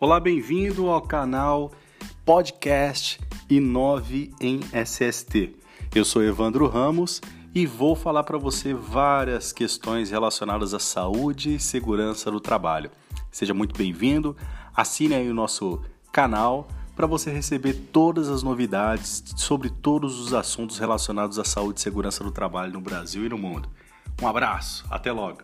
Olá, bem-vindo ao canal Podcast Inove em SST. Eu sou Evandro Ramos e vou falar para você várias questões relacionadas à saúde e segurança do trabalho. Seja muito bem-vindo, assine aí o nosso canal para você receber todas as novidades sobre todos os assuntos relacionados à saúde e segurança do trabalho no Brasil e no mundo. Um abraço, até logo!